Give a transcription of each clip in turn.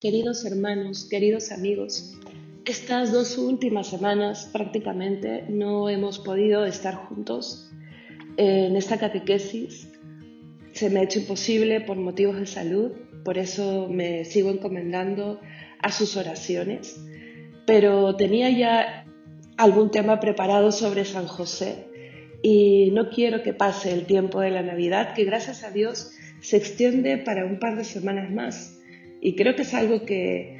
Queridos hermanos, queridos amigos, estas dos últimas semanas prácticamente no hemos podido estar juntos en esta catequesis. Se me ha hecho imposible por motivos de salud, por eso me sigo encomendando a sus oraciones, pero tenía ya algún tema preparado sobre San José y no quiero que pase el tiempo de la Navidad, que gracias a Dios se extiende para un par de semanas más y creo que es algo que,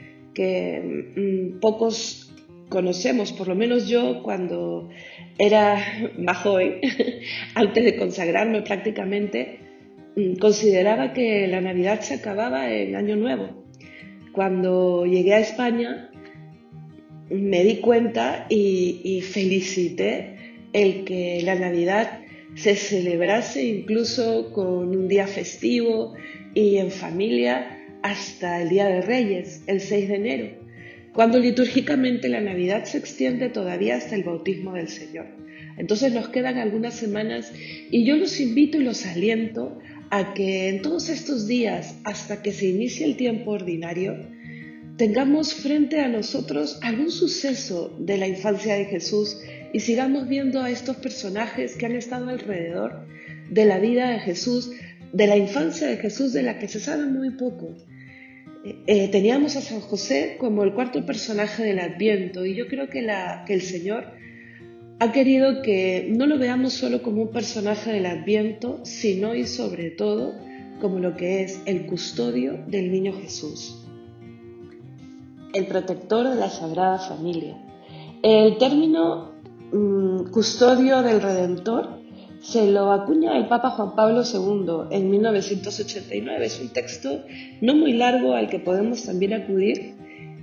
mm, pocos conocemos, por lo menos yo cuando era más joven, antes de consagrarme prácticamente, mm, consideraba que la Navidad se acababa en Año Nuevo. Cuando llegué a España me di cuenta y, y felicité el que la Navidad se celebrase incluso con un día festivo y en familia hasta el Día de Reyes, el 6 de enero, cuando litúrgicamente la Navidad se extiende todavía hasta el bautismo del Señor. Entonces nos quedan algunas semanas y yo los invito y los aliento a que en todos estos días, hasta que se inicie el tiempo ordinario, tengamos frente a nosotros algún suceso de la infancia de Jesús y sigamos viendo a estos personajes que han estado alrededor de la vida de Jesús, de la infancia de Jesús, de la que se sabe muy poco. Eh, teníamos a San José como el cuarto personaje del Adviento y yo creo que, el Señor ha querido que no lo veamos solo como un personaje del Adviento, sino y sobre todo como lo que es el custodio del niño Jesús, el protector de la Sagrada Familia. El término mm, custodio del Redentor se lo acuña el Papa Juan Pablo II en 1989. Es un texto no muy largo al que podemos también acudir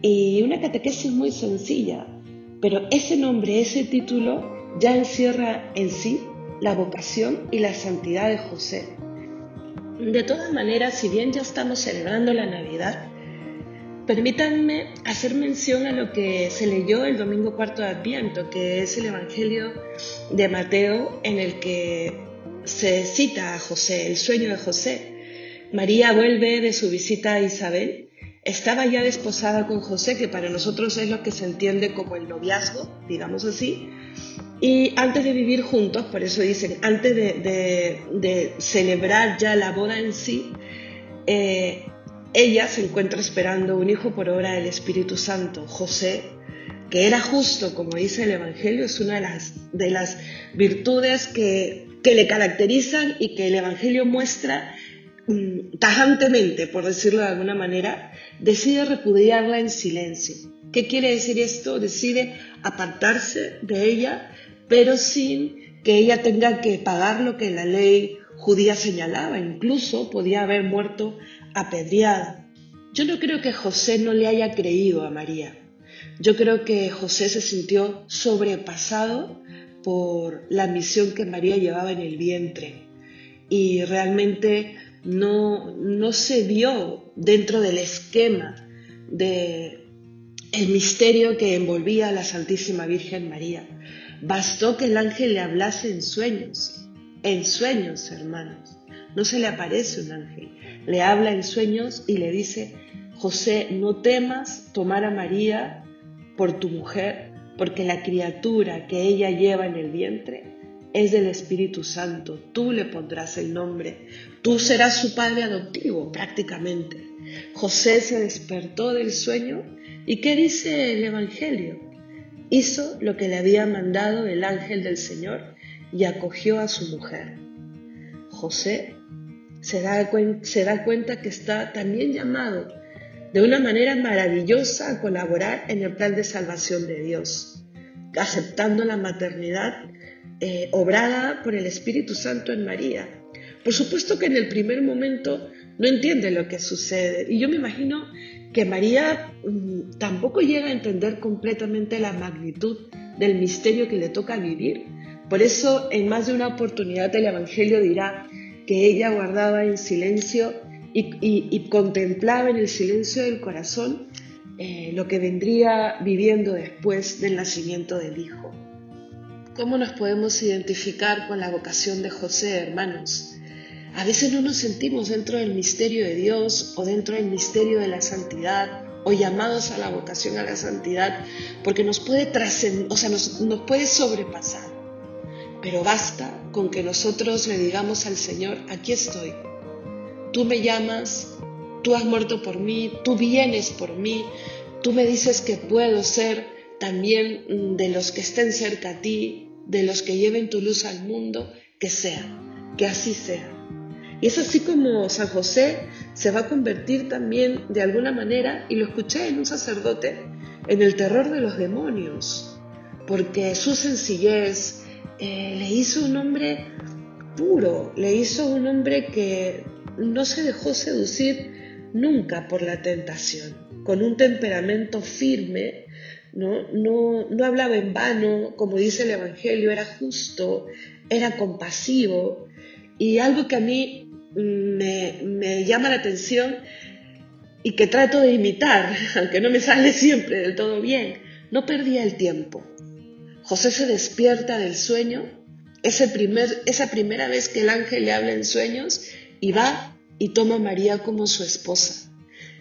y una catequesis muy sencilla, pero ese nombre, ese título ya encierra en sí la vocación y la santidad de José. De todas maneras, si bien ya estamos celebrando la Navidad, Permítanme hacer mención a lo que se leyó el domingo cuarto de Adviento, que es el Evangelio de Mateo en el que se cita a José, el sueño de José. María vuelve de su visita a Isabel, estaba ya desposada con José, que para nosotros es lo que se entiende como el noviazgo, digamos así, y antes de vivir juntos, por eso dicen, antes de, celebrar ya la boda en sí, eh, ella se encuentra esperando un hijo por obra del Espíritu Santo. José, que era justo, como dice el Evangelio, es una de las, de las virtudes que, que le caracterizan y que el Evangelio muestra mm, tajantemente, por decirlo de alguna manera, decide repudiarla en silencio. ¿Qué quiere decir esto? Decide apartarse de ella, pero sin que ella tenga que pagar lo que la ley judía señalaba. Incluso podía haber muerto apedreada. Yo no creo que José no le haya creído a María. Yo creo que José se sintió sobrepasado por la misión que María llevaba en el vientre y realmente no, no se vio dentro del esquema de el misterio que envolvía a la Santísima Virgen María. Bastó que el ángel le hablase en sueños, en sueños, hermanos. No se le aparece un ángel, le habla en sueños y le dice, José, no temas tomar a María por tu mujer, porque la criatura que ella lleva en el vientre es del Espíritu Santo. Tú le pondrás el nombre. Tú serás su padre adoptivo prácticamente. José se despertó del sueño y ¿qué dice el Evangelio? Hizo lo que le había mandado el ángel del Señor y acogió a su mujer. José se da, se da cuenta que está también llamado de una manera maravillosa a colaborar en el plan de salvación de Dios, aceptando la maternidad eh, obrada por el Espíritu Santo en María. Por supuesto que en el primer momento no entiende lo que sucede y yo me imagino que María mm, tampoco llega a entender completamente la magnitud del misterio que le toca vivir. Por eso en más de una oportunidad el Evangelio dirá, que ella guardaba en silencio y, contemplaba en el silencio del corazón eh, lo que vendría viviendo después del nacimiento del Hijo. ¿Cómo nos podemos identificar con la vocación de José, hermanos? A veces no nos sentimos dentro del misterio de Dios o dentro del misterio de la santidad o llamados a la vocación a la santidad, porque nos puede o sea, nos, nos puede sobrepasar. Pero basta con que nosotros le digamos al Señor, aquí estoy. Tú me llamas, tú has muerto por mí, tú vienes por mí, tú me dices que puedo ser también de los que estén cerca a ti, de los que lleven tu luz al mundo, que sea, que así sea. Y es así como San José se va a convertir también de alguna manera, y lo escuché en un sacerdote, en el terror de los demonios, porque su sencillez eh, le hizo un hombre puro, le hizo un hombre que no se dejó seducir nunca por la tentación, con un temperamento firme, ¿no? No, no hablaba en vano, como dice el Evangelio, era justo, era compasivo, y algo que a mí me, llama la atención y que trato de imitar, aunque no me sale siempre del todo bien, no perdía el tiempo. José se despierta del sueño, ese esa primera vez que el ángel le habla en sueños, y va y toma a María como su esposa.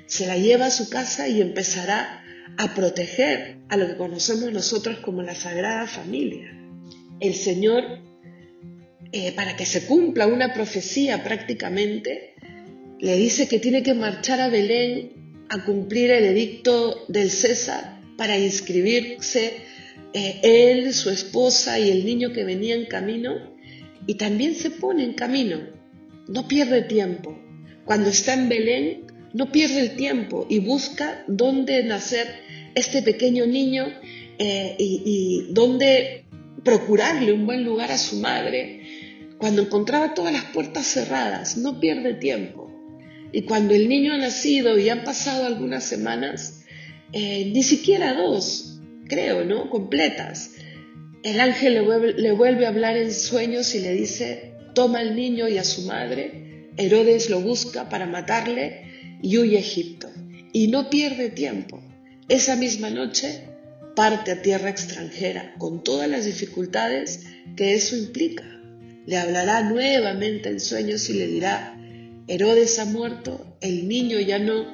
Se la lleva a su casa y empezará a proteger a lo que conocemos nosotros como la Sagrada Familia. El Señor eh, para que se cumpla una profecía prácticamente, le dice que tiene que marchar a Belén a cumplir el edicto del César para inscribirse eh, él, su esposa y el niño que venía en camino, y también se pone en camino, no pierde tiempo. Cuando está en Belén, no pierde el tiempo y busca dónde nacer este pequeño niño eh, y, dónde procurarle un buen lugar a su madre cuando encontraba todas las puertas cerradas, no pierde tiempo. Y cuando el niño ha nacido y han pasado algunas semanas, eh, ni siquiera dos, creo, ¿no? Completas, el ángel le vuelve, a hablar en sueños y le dice, toma al niño y a su madre. Herodes lo busca para matarle y huye a Egipto. Y no pierde tiempo. Esa misma noche parte a tierra extranjera con todas las dificultades que eso implica le hablará nuevamente en sueños y le dirá, Herodes ha muerto, el niño ya no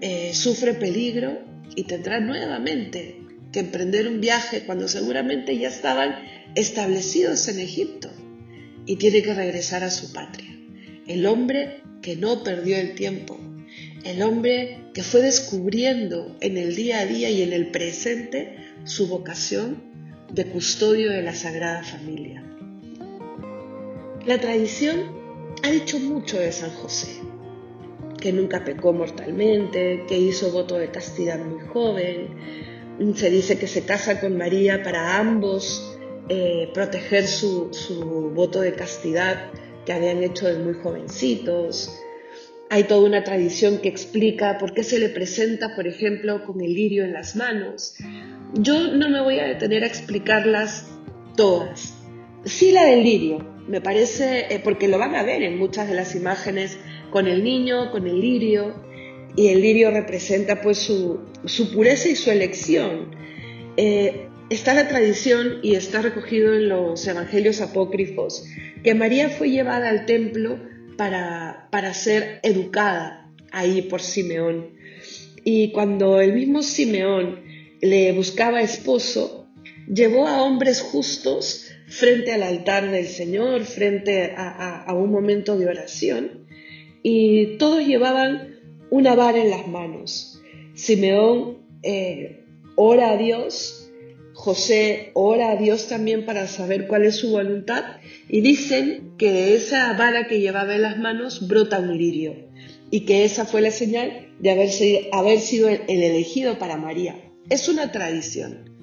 eh, sufre peligro y tendrá nuevamente que emprender un viaje cuando seguramente ya estaban establecidos en Egipto y tiene que regresar a su patria. El hombre que no perdió el tiempo, el hombre que fue descubriendo en el día a día y en el presente su vocación de custodio de la Sagrada Familia. La tradición ha dicho mucho de San José, que nunca pecó mortalmente, que hizo voto de castidad muy joven, se dice que se casa con María para ambos eh, proteger su, su voto de castidad que habían hecho de muy jovencitos. Hay toda una tradición que explica por qué se le presenta, por ejemplo, con el lirio en las manos. Yo no me voy a detener a explicarlas todas. Sí la del lirio, me parece, eh, porque lo van a ver en muchas de las imágenes con el niño, con el lirio, y el lirio representa pues su, pureza y su elección. Eh, está la tradición y está recogido en los evangelios apócrifos que María fue llevada al templo para, para ser educada ahí por Simeón. Y cuando el mismo Simeón le buscaba esposo, llevó a hombres justos frente al altar del Señor, frente a, un momento de oración, y todos llevaban una vara en las manos. Simeón eh, ora a Dios, José ora a Dios también para saber cuál es su voluntad, y dicen que de esa vara que llevaba en las manos brota un lirio, y que esa fue la señal de haber sido el elegido para María. Es una tradición.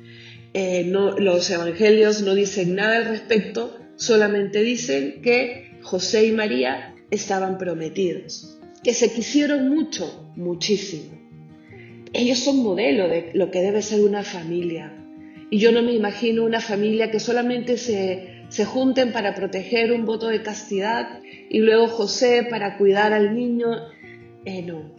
Eh, los evangelios no dicen nada al respecto, solamente dicen que José y María estaban prometidos, que se quisieron mucho, muchísimo. Ellos son modelo de lo que debe ser una familia. Y yo no me imagino una familia que solamente se, se junten para proteger un voto de castidad y luego José para cuidar al niño. Eh, no.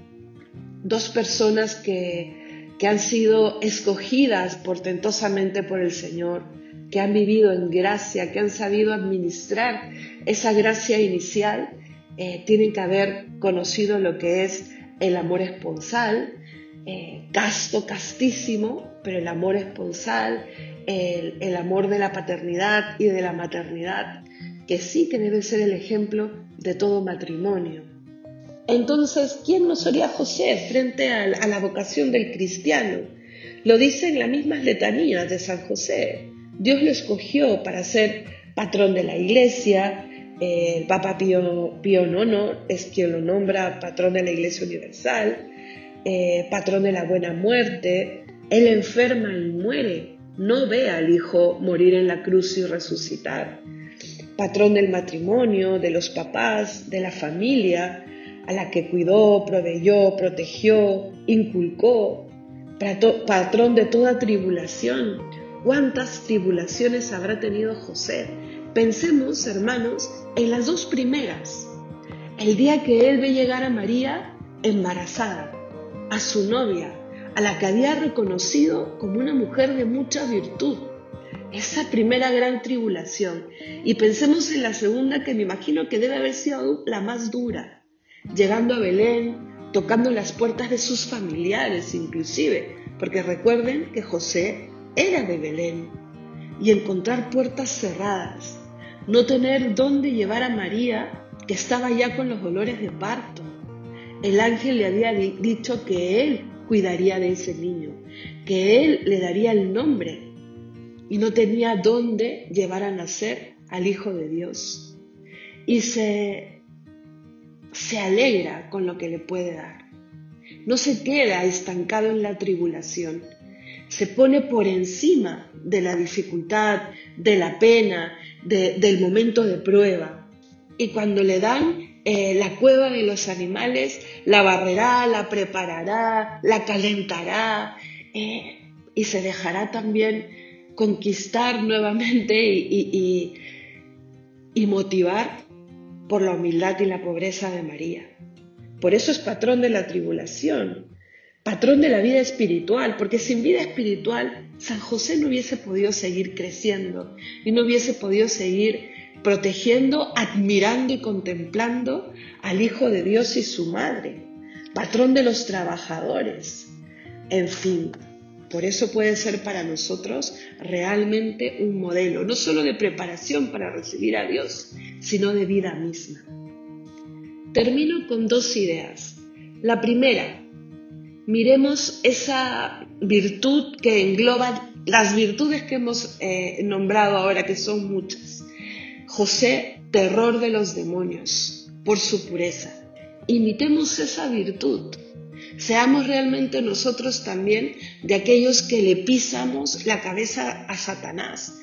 Dos personas que, que han sido escogidas portentosamente por el Señor, que han vivido en gracia, que han sabido administrar esa gracia inicial, eh, tienen que haber conocido lo que es el amor esponsal eh, casto, castísimo, pero el amor esponsal, el, el amor de la paternidad y de la maternidad, que sí que debe ser el ejemplo de todo matrimonio. Entonces, ¿quién no sería José frente a, la vocación del cristiano? Lo dicen las mismas letanías de San José. Dios lo escogió para ser patrón de la iglesia. El Papa Pío, Pío, IX es quien lo nombra patrón de la Iglesia Universal, eh, patrón de la buena muerte. Él enferma y muere. No ve al Hijo morir en la cruz y resucitar. Patrón del matrimonio, de los papás, de la familia, a la que cuidó, proveyó, protegió, inculcó, patrón de toda tribulación. ¿Cuántas tribulaciones habrá tenido José? Pensemos, hermanos, en las dos primeras. El día que él ve llegar a María embarazada, a su novia, a la que había reconocido como una mujer de mucha virtud. Esa primera gran tribulación. Y pensemos en la segunda que me imagino que debe haber sido la más dura llegando a Belén, tocando las puertas de sus familiares inclusive, porque recuerden que José era de Belén, y encontrar puertas cerradas, no tener dónde llevar a María, que estaba ya con los dolores de parto. El ángel le había dicho que él cuidaría de ese niño, que él le daría el nombre, y no tenía dónde llevar a nacer al Hijo de Dios. Y se se alegra con lo que le puede dar. No se queda estancado en la tribulación. Se pone por encima de la dificultad, de la pena, del momento de prueba. Y cuando le dan eh, la cueva de los animales, la barrerá, la preparará, la calentará eh, y se dejará también conquistar nuevamente y, y motivar por la humildad y la pobreza de María. Por eso es patrón de la tribulación, patrón de la vida espiritual, porque sin vida espiritual San José no hubiese podido seguir creciendo y no hubiese podido seguir protegiendo, admirando y contemplando al Hijo de Dios y su Madre, patrón de los trabajadores. En fin, por eso puede ser para nosotros realmente un modelo, no solo de preparación para recibir a Dios, sino de vida misma. Termino con dos ideas. La primera, miremos esa virtud que engloba las virtudes que hemos eh, nombrado ahora, que son muchas. José, terror de los demonios, por su pureza. Imitemos esa virtud Seamos realmente nosotros también de aquellos que le pisamos la cabeza a Satanás.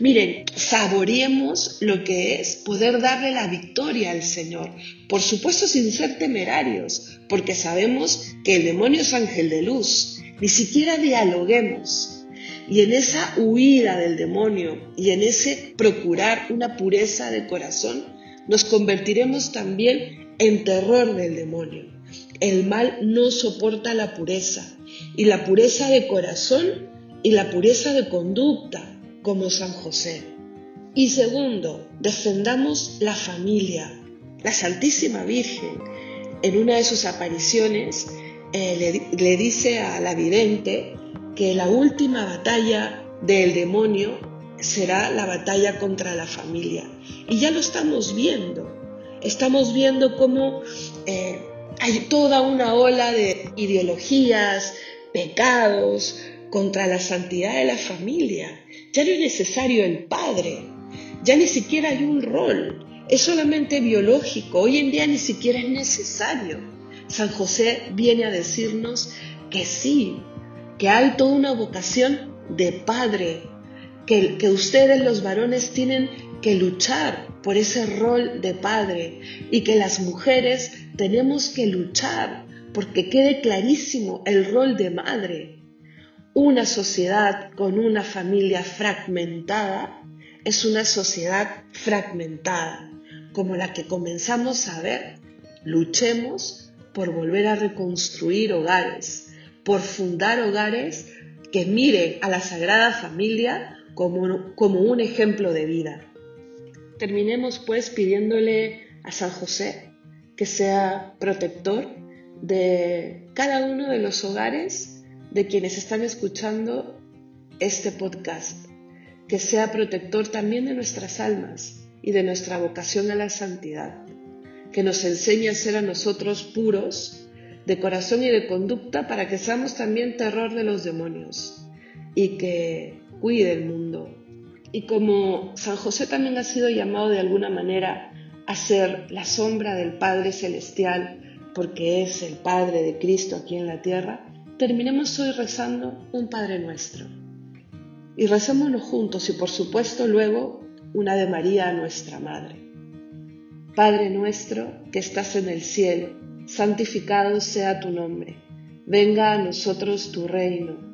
Miren, saboreemos lo que es poder darle la victoria al Señor. Por supuesto sin ser temerarios, porque sabemos que el demonio es ángel de luz. Ni siquiera dialoguemos. Y en esa huida del demonio y en ese procurar una pureza de corazón, nos convertiremos también en terror del demonio. El mal no soporta la pureza, y la pureza de corazón y la pureza de conducta, como San José. Y segundo, defendamos la familia. La Santísima Virgen, en una de sus apariciones, eh, le, dice a la vidente que la última batalla del demonio será la batalla contra la familia. Y ya lo estamos viendo. Estamos viendo cómo eh, hay toda una ola de ideologías, pecados contra la santidad de la familia. Ya no es necesario el padre, ya ni siquiera hay un rol, es solamente biológico, hoy en día ni siquiera es necesario. San José viene a decirnos que sí, que hay toda una vocación de padre, que, que ustedes los varones tienen que luchar por ese rol de padre y que las mujeres tenemos que luchar porque quede clarísimo el rol de madre. Una sociedad con una familia fragmentada es una sociedad fragmentada, como la que comenzamos a ver. Luchemos por volver a reconstruir hogares, por fundar hogares que miren a la Sagrada Familia como, como un ejemplo de vida. Terminemos pues pidiéndole a San José que sea protector de cada uno de los hogares de quienes están escuchando este podcast, que sea protector también de nuestras almas y de nuestra vocación a la santidad, que nos enseñe a ser a nosotros puros de corazón y de conducta para que seamos también terror de los demonios. Y que cuide el mundo. Y como San José también ha sido llamado de alguna manera a ser la sombra del Padre Celestial, porque es el Padre de Cristo aquí en la tierra, terminemos hoy rezando un Padre nuestro. Y recémonos juntos y por supuesto luego una de María, nuestra Madre. Padre nuestro que estás en el cielo, santificado sea tu nombre. Venga a nosotros tu reino.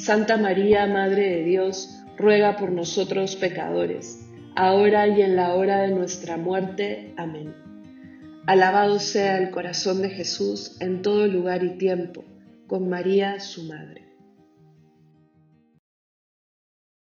Santa María, Madre de Dios, ruega por nosotros pecadores, ahora y en la hora de nuestra muerte. Amén. Alabado sea el corazón de Jesús en todo lugar y tiempo, con María su Madre.